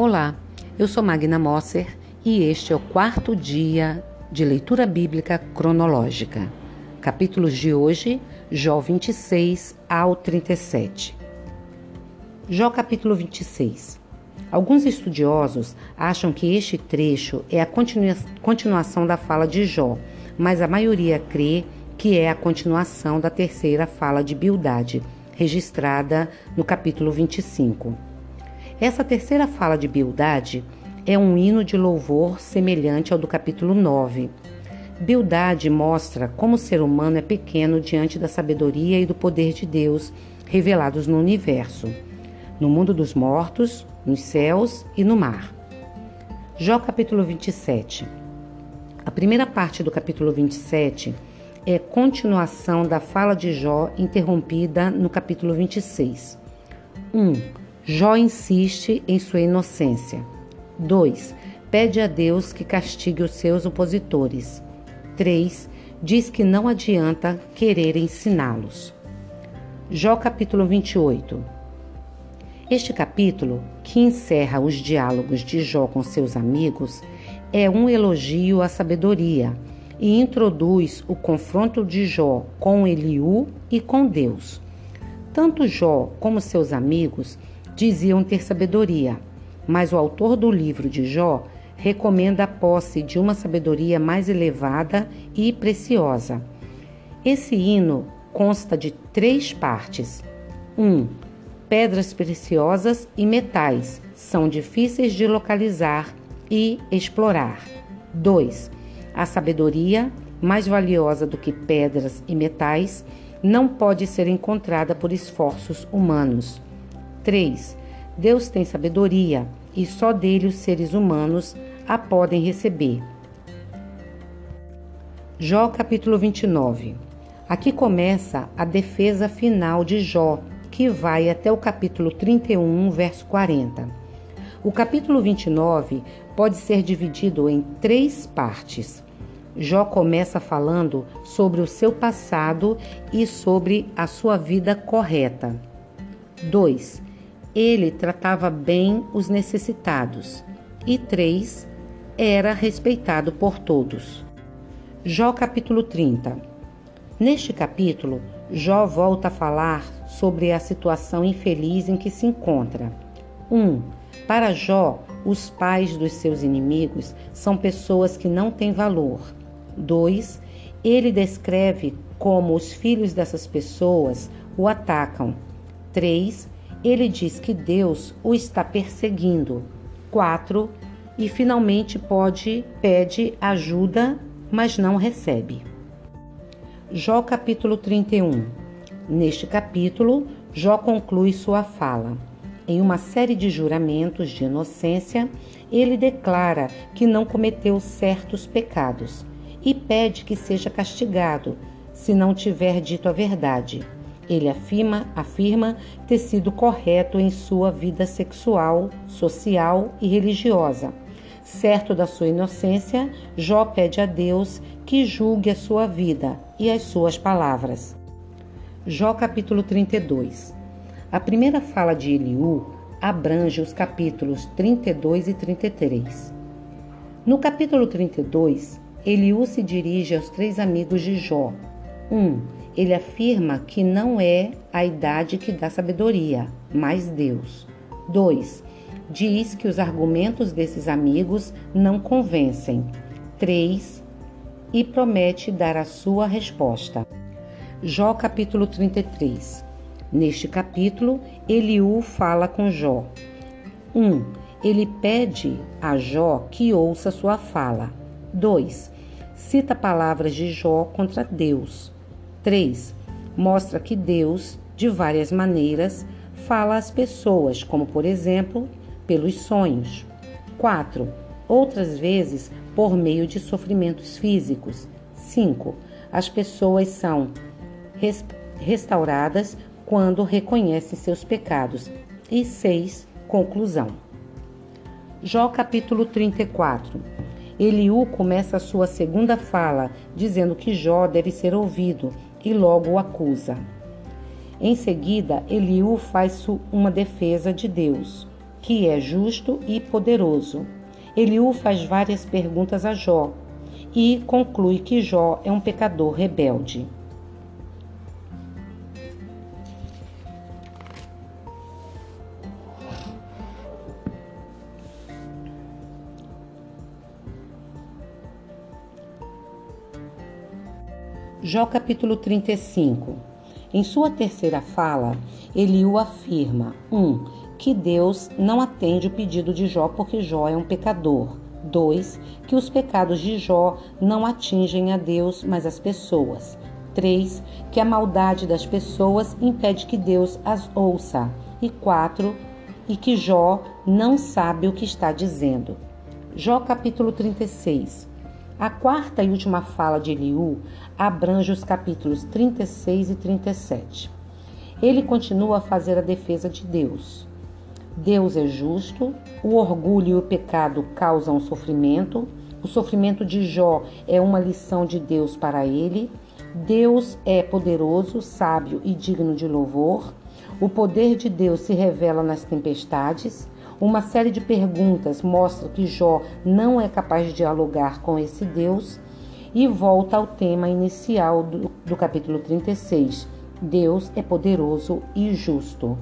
Olá, eu sou Magna Mosser e este é o quarto dia de leitura bíblica cronológica. Capítulos de hoje, Jó 26 ao 37. Jó capítulo 26. Alguns estudiosos acham que este trecho é a continua continuação da fala de Jó, mas a maioria crê que é a continuação da terceira fala de Bildade, registrada no capítulo 25. Essa terceira fala de Bildade é um hino de louvor semelhante ao do capítulo 9. Bildade mostra como o ser humano é pequeno diante da sabedoria e do poder de Deus revelados no universo, no mundo dos mortos, nos céus e no mar. Jó capítulo 27. A primeira parte do capítulo 27 é continuação da fala de Jó interrompida no capítulo 26. 1. Um, Jó insiste em sua inocência. 2. Pede a Deus que castigue os seus opositores. 3. Diz que não adianta querer ensiná-los. Jó capítulo 28. Este capítulo, que encerra os diálogos de Jó com seus amigos, é um elogio à sabedoria e introduz o confronto de Jó com Eliú e com Deus. Tanto Jó como seus amigos diziam ter sabedoria, mas o autor do livro de Jó recomenda a posse de uma sabedoria mais elevada e preciosa. Esse hino consta de três partes. 1. Um, pedras preciosas e metais são difíceis de localizar e explorar. 2. A sabedoria, mais valiosa do que pedras e metais, não pode ser encontrada por esforços humanos. 3. Deus tem sabedoria e só dele os seres humanos a podem receber. Jó capítulo 29. Aqui começa a defesa final de Jó, que vai até o capítulo 31, verso 40. O capítulo 29 pode ser dividido em três partes. Jó começa falando sobre o seu passado e sobre a sua vida correta. 2. Ele tratava bem os necessitados. E 3. Era respeitado por todos. Jó capítulo 30. Neste capítulo, Jó volta a falar sobre a situação infeliz em que se encontra. 1. Um, para Jó, os pais dos seus inimigos são pessoas que não têm valor. 2. Ele descreve como os filhos dessas pessoas o atacam. 3 ele diz que Deus o está perseguindo. 4. E finalmente pode pede ajuda, mas não recebe. Jó capítulo 31. Neste capítulo, Jó conclui sua fala. Em uma série de juramentos de inocência, ele declara que não cometeu certos pecados e pede que seja castigado se não tiver dito a verdade. Ele afirma, afirma ter sido correto em sua vida sexual, social e religiosa. Certo da sua inocência, Jó pede a Deus que julgue a sua vida e as suas palavras. Jó capítulo 32. A primeira fala de Eliú abrange os capítulos 32 e 33. No capítulo 32, Eliú se dirige aos três amigos de Jó. 1. Um, ele afirma que não é a idade que dá sabedoria, mas Deus. 2. Diz que os argumentos desses amigos não convencem. 3. E promete dar a sua resposta. Jó capítulo 33. Neste capítulo, Eliú fala com Jó. 1. Um, ele pede a Jó que ouça sua fala. 2. Cita palavras de Jó contra Deus. 3. Mostra que Deus, de várias maneiras, fala às pessoas, como por exemplo, pelos sonhos. 4. Outras vezes, por meio de sofrimentos físicos. 5. As pessoas são restauradas quando reconhecem seus pecados. E 6. Conclusão. Jó capítulo 34. Eliú começa a sua segunda fala, dizendo que Jó deve ser ouvido e logo o acusa. Em seguida, Eliú faz uma defesa de Deus, que é justo e poderoso. Eliú faz várias perguntas a Jó e conclui que Jó é um pecador rebelde. Jó capítulo 35. Em sua terceira fala, Eliú afirma: 1. Um, que Deus não atende o pedido de Jó porque Jó é um pecador. 2. Que os pecados de Jó não atingem a Deus, mas as pessoas. 3. Que a maldade das pessoas impede que Deus as ouça. E 4. E que Jó não sabe o que está dizendo. Jó capítulo 36. A quarta e última fala de Eliú abrange os capítulos 36 e 37. Ele continua a fazer a defesa de Deus. Deus é justo, o orgulho e o pecado causam sofrimento, o sofrimento de Jó é uma lição de Deus para ele. Deus é poderoso, sábio e digno de louvor. O poder de Deus se revela nas tempestades. Uma série de perguntas mostra que Jó não é capaz de dialogar com esse Deus e volta ao tema inicial do, do capítulo 36. Deus é poderoso e justo.